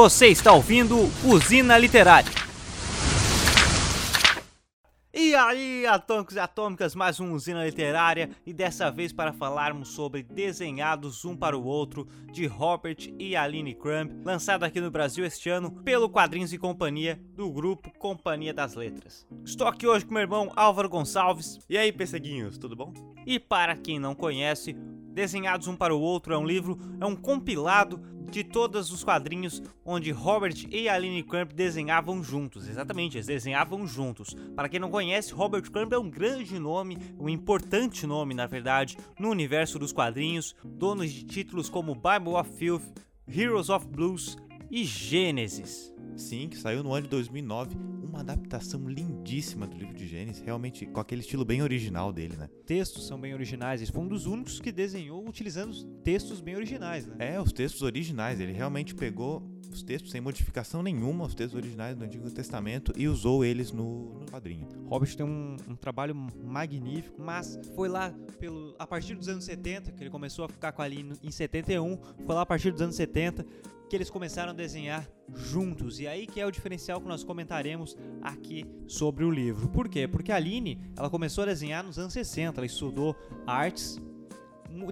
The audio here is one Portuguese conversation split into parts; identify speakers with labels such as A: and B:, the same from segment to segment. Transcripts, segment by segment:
A: Você está ouvindo Usina Literária. E aí, atômicos e atômicas, mais uma usina literária e dessa vez para falarmos sobre Desenhados Um para o Outro de Robert e Aline Crumb, lançado aqui no Brasil este ano pelo Quadrinhos e Companhia do grupo Companhia das Letras. Estou aqui hoje com meu irmão Álvaro Gonçalves.
B: E aí, pesseguinhos, tudo bom?
A: E para quem não conhece, Desenhados Um para o Outro é um livro, é um compilado de todos os quadrinhos onde Robert e Aline Crump desenhavam juntos. Exatamente, eles desenhavam juntos. Para quem não conhece, Robert Crump é um grande nome, um importante nome, na verdade, no universo dos quadrinhos, dono de títulos como Bible of Filth, Heroes of Blues e Gênesis.
B: Sim, que saiu no ano de 2009, uma adaptação lindíssima do livro de Gênesis, realmente com aquele estilo bem original dele, né?
A: Textos são bem originais, ele foi um dos únicos que desenhou utilizando textos bem originais, né?
B: É, os textos originais, ele realmente pegou os textos sem modificação nenhuma, os textos originais do Antigo Testamento e usou eles no, no quadrinho.
A: Robert tem um, um, trabalho magnífico, mas foi lá pelo a partir dos anos 70 que ele começou a ficar com ali em 71, foi lá a partir dos anos 70 que eles começaram a desenhar juntos. E aí que é o diferencial que nós comentaremos aqui sobre o livro. Por quê? Porque a Aline, ela começou a desenhar nos anos 60, ela estudou artes,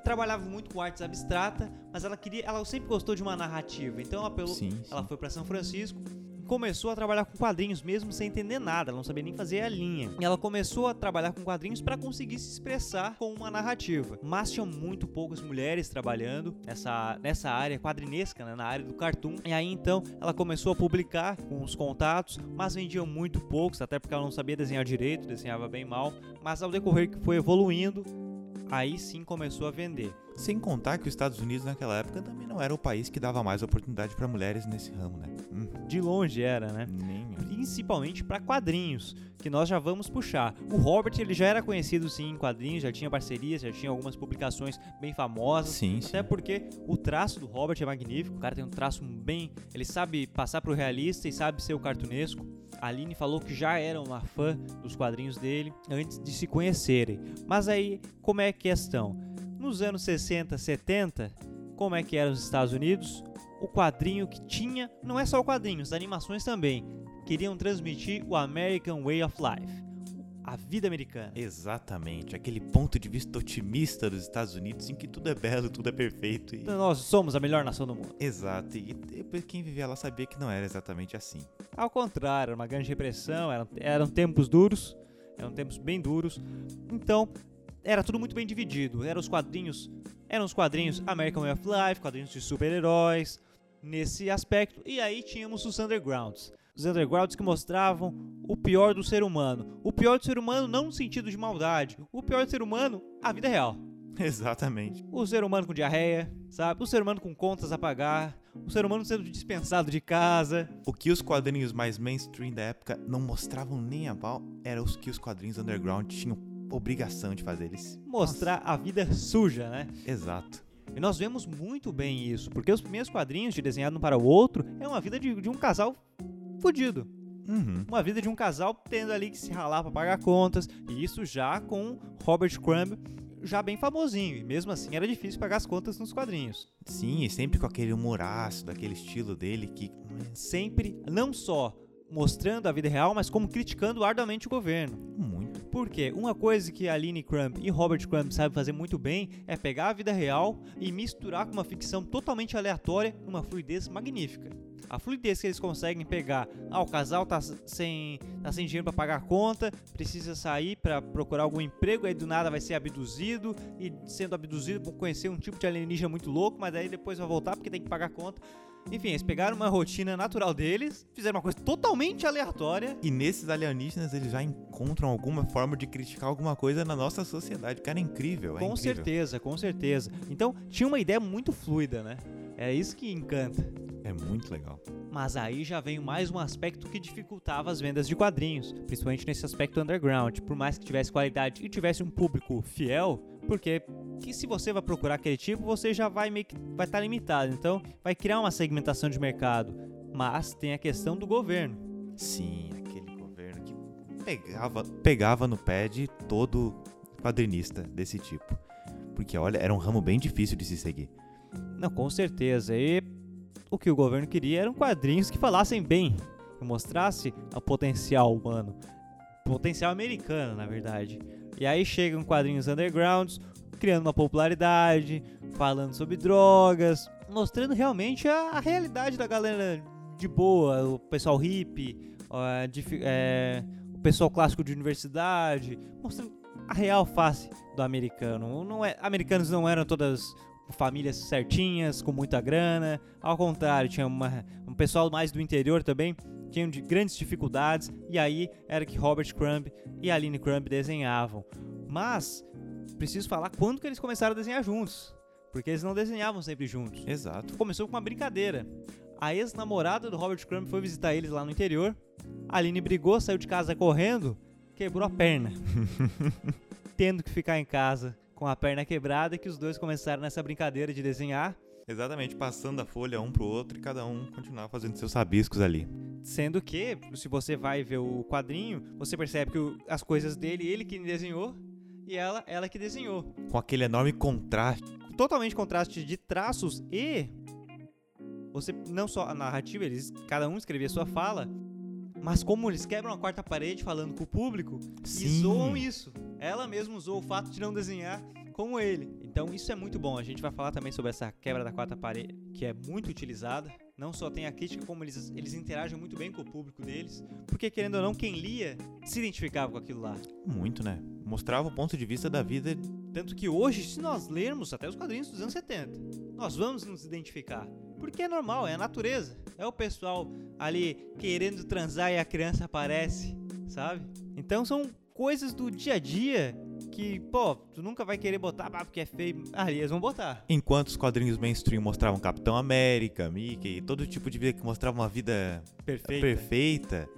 A: trabalhava muito com artes abstrata, mas ela queria, ela sempre gostou de uma narrativa. Então ela, pelo, sim, sim. ela foi para São Francisco começou a trabalhar com quadrinhos mesmo sem entender nada, ela não sabia nem fazer a linha. E ela começou a trabalhar com quadrinhos para conseguir se expressar com uma narrativa. Mas tinham muito poucas mulheres trabalhando nessa, nessa área quadrinesca, né, na área do cartoon. E aí então ela começou a publicar com os contatos, mas vendiam muito poucos, até porque ela não sabia desenhar direito, desenhava bem mal. Mas ao decorrer que foi evoluindo, aí sim começou a vender.
B: Sem contar que os Estados Unidos naquela época também não era o país que dava mais oportunidade para mulheres nesse ramo, né?
A: Hum. De longe era, né? Nem. Principalmente para quadrinhos, que nós já vamos puxar. O Robert ele já era conhecido sim em quadrinhos, já tinha parcerias, já tinha algumas publicações bem famosas.
B: Sim,
A: até
B: sim.
A: porque o traço do Robert é magnífico. O cara tem um traço bem, ele sabe passar pro realista e sabe ser o cartunesco. A Aline falou que já era uma fã dos quadrinhos dele antes de se conhecerem. Mas aí, como é a questão? Nos anos 60, 70, como é que eram os Estados Unidos? O quadrinho que tinha, não é só o quadrinho, as animações também, queriam transmitir o American Way of Life, a vida americana.
B: Exatamente, aquele ponto de vista otimista dos Estados Unidos em que tudo é belo, tudo é perfeito. E...
A: Então, nós somos a melhor nação do mundo.
B: Exato, e quem vivia lá sabia que não era exatamente assim.
A: Ao contrário, era uma grande repressão, eram, eram tempos duros, eram tempos bem duros. Então, era tudo muito bem dividido. Eram os quadrinhos, eram os quadrinhos American Way of Life, quadrinhos de super-heróis, nesse aspecto. E aí tínhamos os undergrounds. Os undergrounds que mostravam o pior do ser humano. O pior do ser humano não no sentido de maldade. O pior do ser humano, a vida real.
B: Exatamente.
A: O ser humano com diarreia, sabe? O ser humano com contas a pagar. O ser humano sendo dispensado de casa.
B: O que os quadrinhos mais mainstream da época não mostravam nem a pau era os que os quadrinhos underground tinham obrigação de fazer eles.
A: Mostrar Nossa. a vida suja, né?
B: Exato.
A: E nós vemos muito bem isso, porque os primeiros quadrinhos de desenhado um para o outro é uma vida de, de um casal fudido.
B: Uhum.
A: Uma vida de um casal tendo ali que se ralar para pagar contas, e isso já com Robert Crumb já bem famosinho, e mesmo assim era difícil pagar as contas nos quadrinhos.
B: Sim, e sempre com aquele humoraço, daquele estilo dele que
A: sempre não só mostrando a vida real, mas como criticando arduamente o governo.
B: Muito.
A: Porque uma coisa que a Aline Crump e Robert Crump sabem fazer muito bem é pegar a vida real e misturar com uma ficção totalmente aleatória numa fluidez magnífica. A fluidez que eles conseguem pegar, ah, o casal tá sem, tá sem dinheiro para pagar a conta, precisa sair para procurar algum emprego, aí do nada vai ser abduzido e sendo abduzido por conhecer um tipo de alienígena muito louco, mas aí depois vai voltar porque tem que pagar a conta. Enfim, eles pegaram uma rotina natural deles, fizeram uma coisa totalmente aleatória.
B: E nesses alienígenas eles já encontram alguma forma de criticar alguma coisa na nossa sociedade. Cara, é incrível.
A: É com
B: incrível.
A: certeza, com certeza. Então, tinha uma ideia muito fluida, né? É isso que encanta.
B: É muito legal.
A: Mas aí já vem mais um aspecto que dificultava as vendas de quadrinhos, principalmente nesse aspecto underground. Por mais que tivesse qualidade e tivesse um público fiel, porque que se você vai procurar aquele tipo, você já vai meio que vai estar tá limitado. Então, vai criar uma segmentação de mercado. Mas tem a questão do governo.
B: Sim, aquele governo que pegava, pegava no pé de todo quadrinista desse tipo. Porque olha, era um ramo bem difícil de se seguir.
A: Não, com certeza. E o que o governo queria eram quadrinhos que falassem bem, que mostrasse o potencial humano, potencial americano, na verdade. E aí chegam quadrinhos undergrounds, criando uma popularidade, falando sobre drogas, mostrando realmente a, a realidade da galera de boa, o pessoal hippie, de, é, o pessoal clássico de universidade, mostrando a real face do americano. Não é, americanos não eram todas famílias certinhas, com muita grana. Ao contrário, tinha uma, um pessoal mais do interior também, tinham de grandes dificuldades. E aí era que Robert Crumb e Aline Crumb desenhavam. Mas preciso falar quando que eles começaram a desenhar juntos. Porque eles não desenhavam sempre juntos.
B: Exato.
A: Começou com uma brincadeira. A ex-namorada do Robert Crumb foi visitar eles lá no interior. A Aline brigou, saiu de casa correndo, quebrou a perna. Tendo que ficar em casa com a perna quebrada, que os dois começaram nessa brincadeira de desenhar.
B: Exatamente, passando a folha um pro outro e cada um continuar fazendo seus rabiscos ali.
A: Sendo que, se você vai ver o quadrinho, você percebe que as coisas dele, ele que desenhou, e ela, ela que desenhou.
B: Com aquele enorme contraste.
A: Totalmente contraste de traços e você não só a narrativa, eles cada um escrevia sua fala, mas como eles quebram a quarta parede falando com o público Sim. e zoam isso. Ela mesma usou o fato de não desenhar como ele. Então isso é muito bom. A gente vai falar também sobre essa quebra da quarta parede, que é muito utilizada. Não só tem a crítica, como eles, eles interagem muito bem com o público deles. Porque, querendo ou não, quem lia se identificava com aquilo lá.
B: Muito, né? Mostrava o ponto de vista da vida.
A: Tanto que hoje, se nós lermos até os quadrinhos dos anos 70, nós vamos nos identificar. Porque é normal, é a natureza. É o pessoal ali querendo transar e a criança aparece, sabe? Então são coisas do dia a dia que, pô, tu nunca vai querer botar ah, porque é feio. Ah, eles vão botar.
B: Enquanto os quadrinhos mainstream mostravam Capitão América, Mickey, todo tipo de vida que mostrava uma vida
A: perfeita,
B: perfeita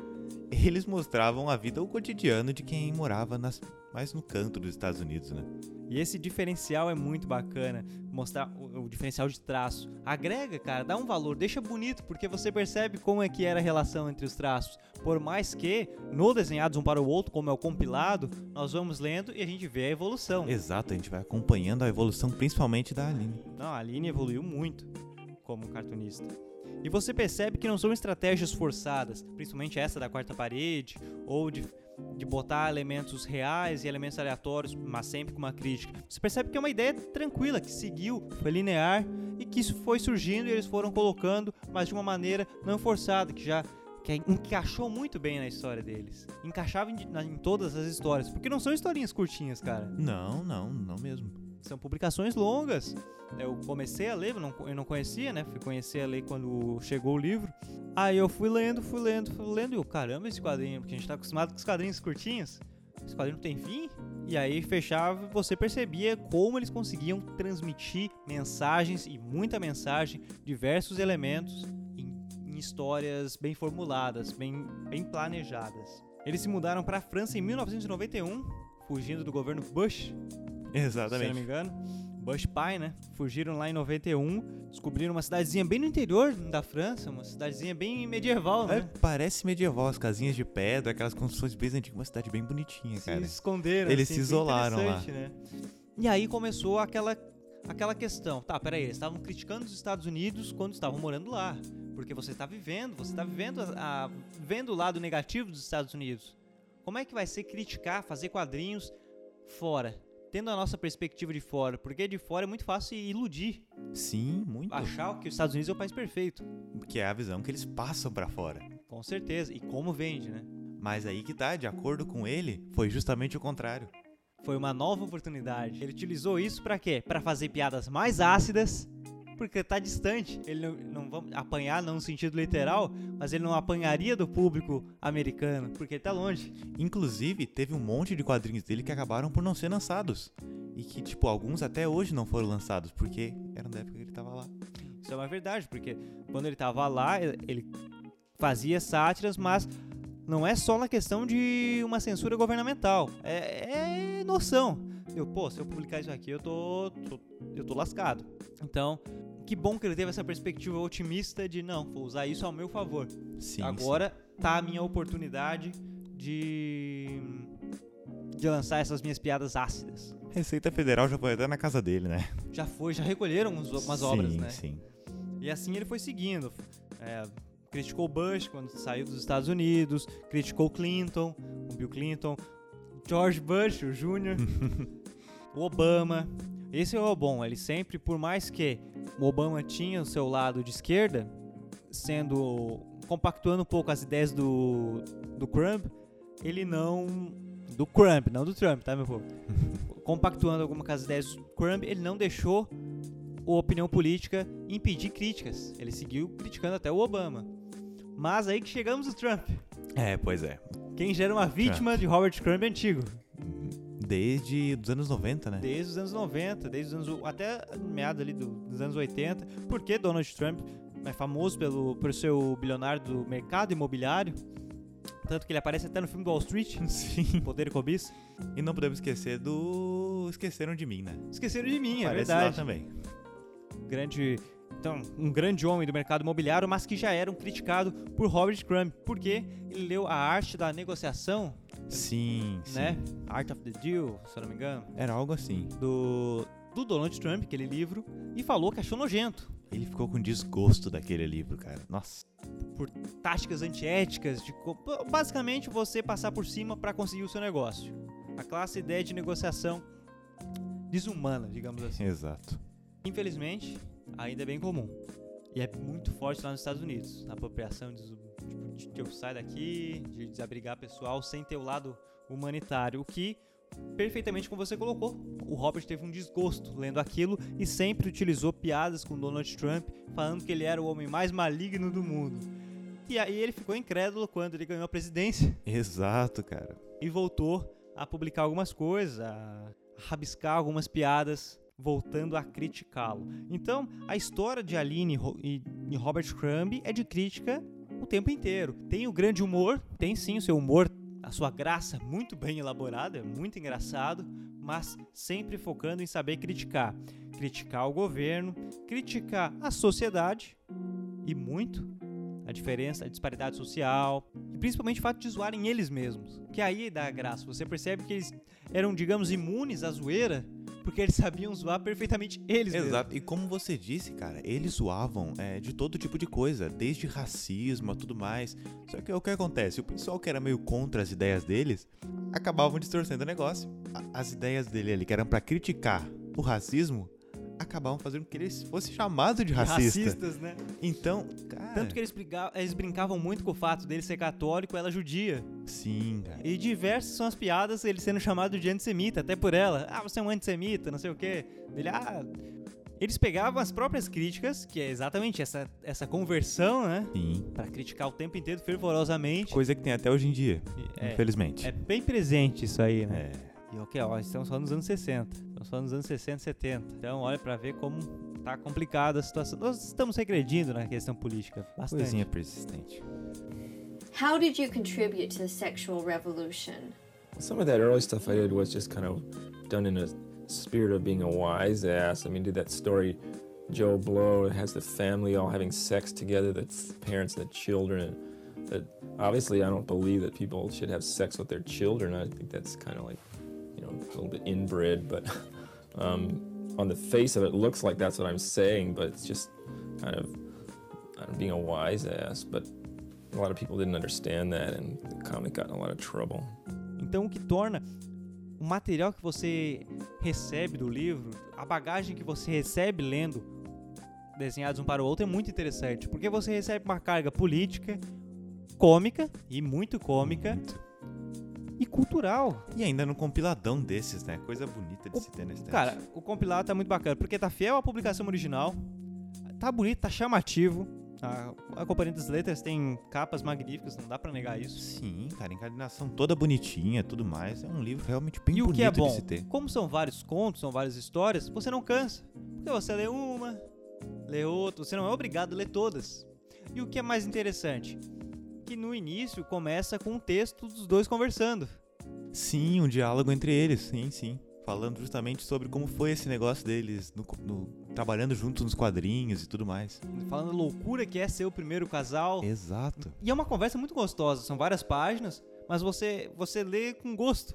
B: eles mostravam a vida, o cotidiano de quem morava nas, mais no canto dos Estados Unidos, né?
A: E esse diferencial é muito bacana, mostrar o, o, diferencial de traço. Agrega, cara, dá um valor, deixa bonito, porque você percebe como é que era a relação entre os traços. Por mais que, no Desenhados Um para o Outro, como é o compilado, nós vamos lendo e a gente vê a evolução.
B: Exato, a gente vai acompanhando a evolução, principalmente da Aline.
A: Não, a Aline evoluiu muito como cartunista. E você percebe que não são estratégias forçadas, principalmente essa da quarta parede, ou de de botar elementos reais e elementos aleatórios, mas sempre com uma crítica. Você percebe que é uma ideia tranquila, que seguiu, foi linear e que isso foi surgindo e eles foram colocando, mas de uma maneira não forçada, que já que encaixou muito bem na história deles. Encaixava em, em todas as histórias, porque não são historinhas curtinhas, cara.
B: Não, não, não mesmo.
A: São publicações longas. Eu comecei a ler, eu não, eu não conhecia, né? Fui conhecer a ler quando chegou o livro. Aí eu fui lendo, fui lendo, fui lendo. E eu, caramba, esse quadrinho, porque a gente tá acostumado com os quadrinhos curtinhos. Esse quadrinho tem fim. E aí fechava, você percebia como eles conseguiam transmitir mensagens e muita mensagem, diversos elementos em, em histórias bem formuladas, bem, bem planejadas. Eles se mudaram para a França em 1991, fugindo do governo Bush.
B: Exatamente.
A: Se não me engano. Bush pai, né? Fugiram lá em 91, descobriram uma cidadezinha bem no interior da França, uma cidadezinha bem medieval, né?
B: É, parece medieval, as casinhas de pedra, aquelas construções bem antigas, uma cidade bem bonitinha,
A: se
B: cara.
A: Se esconderam,
B: Eles
A: assim,
B: se isolaram lá.
A: Né? E aí começou aquela aquela questão. Tá, peraí, eles estavam criticando os Estados Unidos quando estavam morando lá. Porque você está vivendo, você está vivendo a, a, vendo o lado negativo dos Estados Unidos. Como é que vai ser criticar, fazer quadrinhos fora? Tendo a nossa perspectiva de fora, porque de fora é muito fácil iludir.
B: Sim, muito.
A: Achar que os Estados Unidos é o país perfeito.
B: Que é a visão que eles passam para fora.
A: Com certeza, e como vende, né?
B: Mas aí que tá, de acordo com ele, foi justamente o contrário.
A: Foi uma nova oportunidade. Ele utilizou isso para quê? Para fazer piadas mais ácidas porque tá distante. Ele não, não vamos apanhar não no sentido literal, mas ele não apanharia do público americano, porque ele tá longe.
B: Inclusive, teve um monte de quadrinhos dele que acabaram por não ser lançados. E que, tipo, alguns até hoje não foram lançados, porque eram da época que ele tava lá.
A: Isso é uma verdade, porque quando ele tava lá, ele fazia sátiras, mas não é só na questão de uma censura governamental. É, é noção. Eu, pô, se eu publicar isso aqui, eu tô, tô, eu tô lascado. Então, que bom que ele teve essa perspectiva otimista de não, vou usar isso ao meu favor.
B: Sim,
A: Agora
B: sim.
A: tá a minha oportunidade de de lançar essas minhas piadas ácidas.
B: Receita Federal já foi até na casa dele, né?
A: Já foi, já recolheram umas sim, obras, né?
B: Sim.
A: E assim ele foi seguindo. É, criticou Bush quando saiu dos Estados Unidos, criticou Clinton, o Bill Clinton, George Bush, o Jr., o Obama. Esse é o bom, ele sempre, por mais que Obama tinha o seu lado de esquerda, sendo compactuando um pouco as ideias do, do Trump, ele não. Do Trump, não do Trump, tá, meu povo? compactuando algumas com as ideias do Trump, ele não deixou a opinião política impedir críticas. Ele seguiu criticando até o Obama. Mas aí que chegamos no Trump.
B: É, pois é.
A: Quem gera uma vítima Trump. de Robert Crumb antigo.
B: Desde os anos 90, né?
A: Desde os anos 90, desde os anos até meados ali do, dos anos 80. Porque Donald Trump é famoso pelo por seu bilionário do mercado imobiliário. Tanto que ele aparece até no filme do Wall Street.
B: Sim.
A: Poder e cobiça.
B: E não podemos esquecer do Esqueceram de Mim, né?
A: Esqueceram de Mim, é
B: Aparece
A: verdade.
B: lá também.
A: grande então, um grande homem do mercado imobiliário, mas que já era um criticado por Robert Crumb, porque ele leu a arte da negociação,
B: Sim,
A: né?
B: sim.
A: Art of the Deal, se eu não me engano,
B: Era algo assim.
A: do, do Donald Trump, aquele livro, e falou que achou nojento
B: Ele ficou com desgosto daquele livro, cara. Nossa.
A: por táticas antiéticas, de basicamente você passar por cima para conseguir o seu negócio. A classe ideia de negociação desumana, digamos assim.
B: Exato.
A: Infelizmente, ainda é bem comum. E é muito forte lá nos Estados Unidos. A apropriação de, tipo, de que eu saio daqui, de desabrigar pessoal sem ter o lado humanitário. O que, perfeitamente como você colocou, o Robert teve um desgosto lendo aquilo e sempre utilizou piadas com Donald Trump, falando que ele era o homem mais maligno do mundo. E aí ele ficou incrédulo quando ele ganhou a presidência
B: Exato, cara.
A: e voltou a publicar algumas coisas, a rabiscar algumas piadas, voltando a criticá-lo. Então, a história de Aline e e Robert Crumb é de crítica o tempo inteiro. Tem o grande humor, tem sim o seu humor, a sua graça muito bem elaborada, é muito engraçado, mas sempre focando em saber criticar. Criticar o governo, criticar a sociedade e muito a diferença, a disparidade social e principalmente o fato de zoarem eles mesmos. Que aí dá graça. Você percebe que eles eram, digamos, imunes à zoeira porque eles sabiam zoar perfeitamente eles mesmos.
B: Exato. E como você disse, cara, eles zoavam é, de todo tipo de coisa, desde racismo a tudo mais. Só que o que acontece? O pessoal que era meio contra as ideias deles acabavam distorcendo o negócio. As ideias dele ali, que eram pra criticar o racismo, acabavam fazendo com que ele fosse chamado de racista.
A: Racistas, né?
B: Então, cara.
A: Tanto que eles, briga- eles brincavam muito com o fato dele ser católico ela judia.
B: Sim, cara.
A: E diversas são as piadas ele sendo chamado de antissemita, até por ela. Ah, você é um antissemita, não sei o quê. Ele, ah. Eles pegavam as próprias críticas, que é exatamente essa, essa conversão, né?
B: Sim.
A: Pra criticar o tempo inteiro fervorosamente.
B: Coisa que tem até hoje em dia,
A: É,
B: infelizmente.
A: é bem presente isso aí, né?
B: É.
A: E ok, ó, estamos só nos anos 60. Estamos só nos anos 60 e 70. Então, olha pra ver como tá complicada a situação. Nós estamos regredindo na questão política. Bastante.
B: Coisinha persistente.
C: How did you contribute to the sexual revolution?
D: Some of that early stuff I did was just kind of done in a spirit of being a wise ass. I mean, did that story, Joe Blow has the family all having sex together, the parents and the children. And that obviously, I don't believe that people should have sex with their children. I think that's kind of like, know, a little bit inbred. But um, on the face of it, it looks like that's what I'm saying, but it's just kind of I'm being a wise ass. But a lot of people didn't understand that, and the comic got in a lot of trouble.
A: Então, o que torna o material que você recebe do livro, a bagagem que você recebe lendo desenhados um para o outro é muito interessante, porque você recebe uma carga política, cômica e muito cômica
B: Muito.
A: E cultural.
B: E ainda num compiladão desses, né? Coisa bonita de
A: O-
B: se ter estante.
A: Cara, o compilado tá muito bacana, porque tá fiel à publicação original, tá bonito, tá chamativo. A, a Companhia das Letras tem capas magníficas, não dá pra negar isso.
B: Sim, cara, encadernação toda bonitinha, tudo mais. É um livro realmente bem
A: E o
B: bonito
A: que é
B: de
A: bom,
B: se ter.
A: como são vários contos, são várias histórias, você não cansa. Porque você lê uma, lê outra, você não é obrigado a ler todas. E o que é mais interessante? Que no início começa com um texto dos dois conversando.
B: Sim, um diálogo entre eles, sim, sim. Falando justamente sobre como foi esse negócio deles, no- no- trabalhando juntos nos quadrinhos e tudo mais.
A: Falando loucura que é ser o primeiro casal.
B: Exato.
A: E é uma conversa muito gostosa, são várias páginas, mas você, você lê com gosto.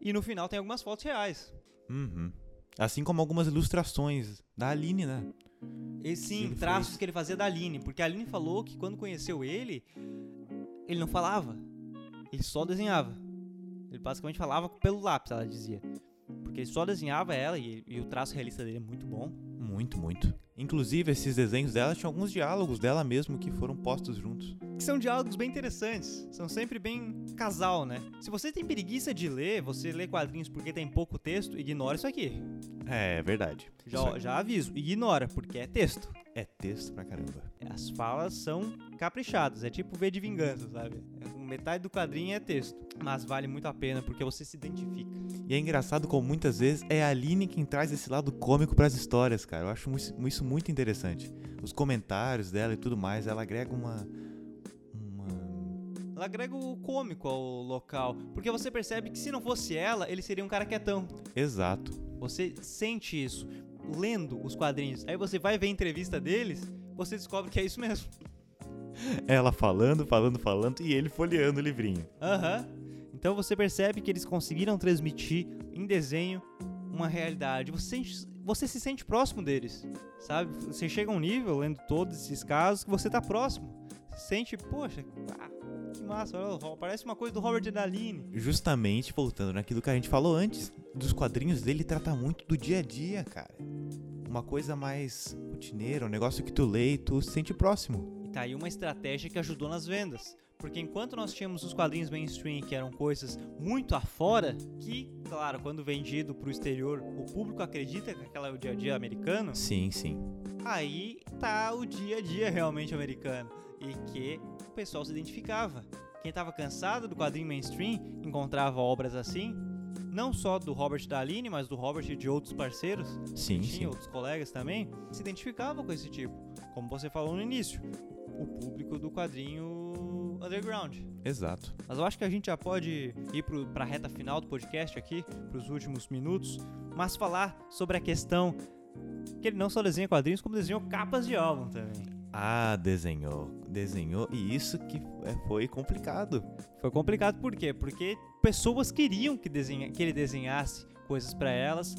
A: E no final tem algumas fotos reais.
B: Uhum. Assim como algumas ilustrações da Aline, né?
A: Sim, traços
B: fez.
A: que ele fazia da Aline, porque a Aline falou que quando conheceu ele, ele não falava, ele só desenhava. Ele basicamente falava pelo lápis, ela dizia. Porque ele só desenhava ela e, e o traço realista dele é muito bom.
B: Muito, muito. Inclusive, esses desenhos dela tinham alguns diálogos dela mesmo que foram postos juntos.
A: Que são diálogos bem interessantes, são sempre bem casal, né? Se você tem preguiça de ler, você lê quadrinhos porque tem pouco texto, ignora isso aqui.
B: É, verdade. Isso
A: Já, já aviso, ignora, porque é texto.
B: É texto pra caramba.
A: As falas são caprichadas, é tipo V de vingança, sabe? É- Metade do quadrinho é texto, mas vale muito a pena porque você se identifica.
B: E é engraçado como muitas vezes é a Aline quem traz esse lado cômico pras histórias, cara. Eu acho isso muito interessante. Os comentários dela e tudo mais, ela agrega uma.
A: Ela agrega o cômico ao local, porque você percebe que se não fosse ela, ele seria um cara quietão.
B: Exato.
A: Você sente isso lendo os quadrinhos. Aí você vai ver a entrevista deles, você descobre que é isso mesmo.
B: Ela falando, falando, falando e ele folheando o livrinho.
A: Aham. Então você percebe que eles conseguiram transmitir em desenho uma realidade. Você, você se sente próximo deles, sabe? Você chega a um nível, lendo todos esses casos, que você tá próximo. Você sente, poxa, ah, massa, olha, parece uma coisa do Robert Daline.
B: Justamente voltando naquilo que a gente falou antes, dos quadrinhos dele trata muito do dia a dia, cara. Uma coisa mais rotineira, um negócio que tu lê e tu se sente próximo.
A: E tá aí uma estratégia que ajudou nas vendas. Porque enquanto nós tínhamos os quadrinhos mainstream que eram coisas muito afora, que, claro, quando vendido pro exterior, o público acredita que aquela é o dia a dia americano,
B: Sim, sim.
A: aí tá o dia a dia realmente americano. E que o pessoal se identificava. Quem tava cansado do quadrinho mainstream encontrava obras assim, não só do Robert Daline, mas do Robert e de outros parceiros,
B: Sim,
A: tinha
B: sim.
A: outros colegas também, se identificavam com esse tipo. Como você falou no início, o público do quadrinho underground.
B: Exato.
A: Mas eu acho que a gente já pode ir pro, pra reta final do podcast aqui, pros últimos minutos, mas falar sobre a questão que ele não só desenha quadrinhos, como desenhou capas de álbum também.
B: Ah, desenhou. Desenhou. E isso que é, foi complicado.
A: Foi complicado por quê? Porque pessoas queriam que, desenha, que ele desenhasse coisas pra elas,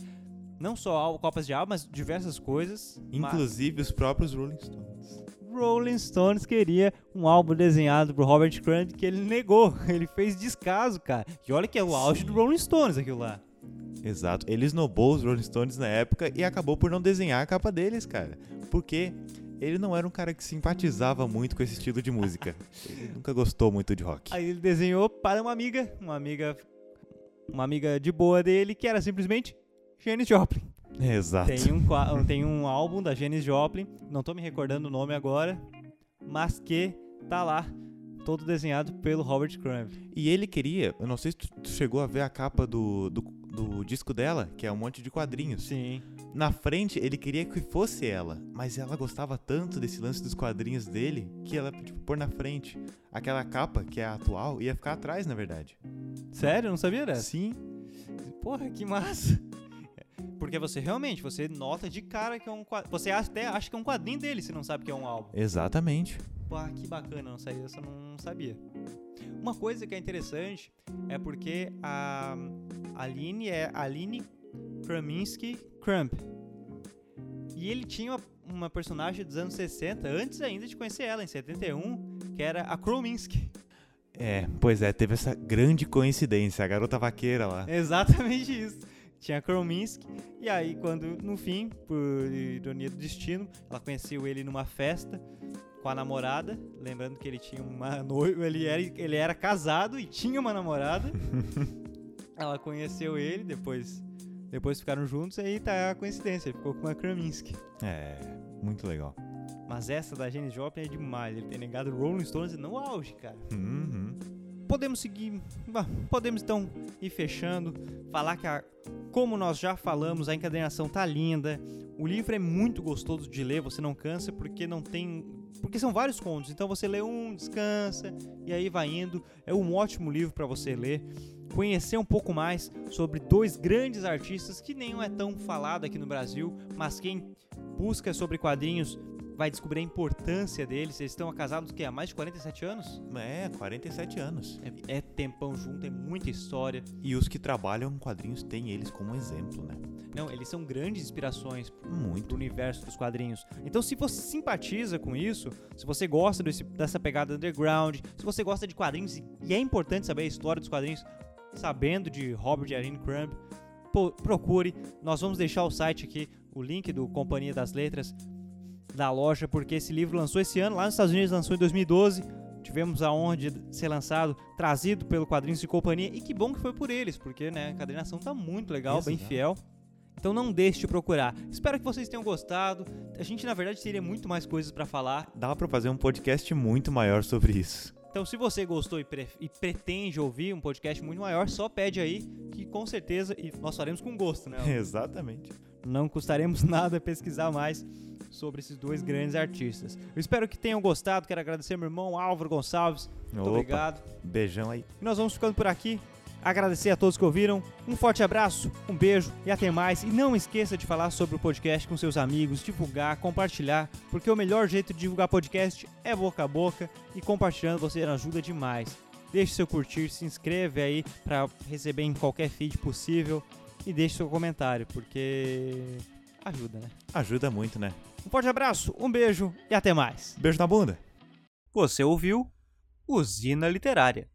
A: não só copas de álbum, mas diversas coisas. mas-
B: Inclusive os próprios Rolling Stones.
A: Rolling Stones queria um álbum desenhado por Robert Crumb que ele negou. Ele fez descaso, cara. E olha que é o auge
B: Sim.
A: do Rolling Stones aquilo lá.
B: Exato. Ele esnobou os Rolling Stones na época e acabou por não desenhar a capa deles, cara. Porque ele não era um cara que simpatizava muito com esse estilo de música. Ele nunca gostou muito de rock.
A: Aí ele desenhou para uma amiga, uma amiga, uma amiga de boa dele que era simplesmente Janis Joplin.
B: Exato.
A: Tem um, tem um álbum da Janis Joplin, não tô me recordando o nome agora, mas que tá lá, todo desenhado pelo Robert Crumb.
B: E ele queria, eu não sei se tu, tu chegou a ver a capa do, do, do disco dela, que é um monte de quadrinhos.
A: Sim.
B: Na frente, ele queria que fosse ela, mas ela gostava tanto desse lance dos quadrinhos dele que ela pediu pra pôr na frente. Aquela capa, que é a atual, ia ficar atrás, na verdade.
A: Sério? Não sabia dessa.
B: Sim,
A: Porra, que massa. Porque você realmente, você nota de cara que é um quadrinho. Você até acha que é um quadrinho dele, se não sabe que é um álbum.
B: exatamente.
A: Pô, que bacana, não sabia, eu não sabia. Uma coisa que é interessante é porque a Aline é Aline Kraminski Crump. E ele tinha uma, uma personagem dos anos 60, antes ainda de conhecer ela, em 71, que era a Krominski.
B: É, pois é, teve essa grande coincidência, a garota vaqueira lá.
A: Exatamente isso. Tinha a Krominski, e aí quando, no fim, por ironia do destino, ela conheceu ele numa festa com a namorada, lembrando que ele tinha uma noiva, ele era, ele era casado e tinha uma namorada. ela conheceu ele, depois, depois ficaram juntos, e aí tá a coincidência, ele ficou com a Kraminski.
B: É, muito legal.
A: Mas essa da Janis Joplin é demais, ele tem negado Rolling Stones no auge, cara.
B: Uhum.
A: podemos seguir. Podemos então ir fechando. Falar que, a- como nós já falamos, a encadernação tá linda. O livro é muito gostoso de ler, você não cansa porque não tem. Porque são vários contos, então você lê um, descansa e aí vai indo. É um ótimo livro para você ler. Conhecer um pouco mais sobre dois grandes artistas que nem é tão falado aqui no Brasil, mas quem busca sobre quadrinhos vai descobrir a importância deles. Eles estão casados que há mais de 47 anos?
B: É, 47 anos.
A: É, é tempão junto, é muita história.
B: E os que trabalham com quadrinhos têm eles como exemplo, né?
A: Não, eles são grandes inspirações
B: Muito.
A: pro universo dos quadrinhos. Então, se você simpatiza com isso, se você gosta desse- dessa pegada underground, se você gosta de quadrinhos, e é importante saber a história dos quadrinhos, sabendo de Robert Erin Crumb, procure. Nós vamos deixar o site aqui, o link do Companhia das Letras da loja, porque esse livro lançou esse ano, lá nos Estados Unidos lançou em 2012. Tivemos a honra de ser lançado, trazido pelo Quadrinhos de Companhia, e que bom que foi por eles, porque né, a encadernação tá muito legal, bem
B: Exato.
A: fiel. Então não deixe de procurar. Espero que vocês tenham gostado. A gente, na verdade, teria muito mais coisas pra falar.
B: Dava pra fazer um podcast muito maior sobre isso.
A: Então, se você gostou e, pre- e pretende ouvir um podcast muito maior, só pede aí, que com certeza, e nós faremos com gosto, né?
B: Exatamente.
A: não custaremos nada pesquisar mais sobre esses dois grandes artistas. Eu espero que tenham gostado. Quero agradecer meu irmão Álvaro Gonçalves. Muito
B: Opa.
A: obrigado.
B: Beijão aí.
A: E nós vamos ficando por aqui. Agradecer a todos que ouviram. Um forte abraço, um beijo e até mais. E não esqueça de falar sobre o podcast com seus amigos, divulgar, compartilhar, porque o melhor jeito de divulgar podcast é boca a boca e compartilhando você ajuda demais. Deixe seu curtir, se inscreve aí para receber em qualquer feed possível e deixe seu comentário, porque ajuda, né?
B: Ajuda muito, né?
A: Um forte abraço, um beijo e até mais.
B: Beijo na bunda.
A: Você ouviu Usina Literária.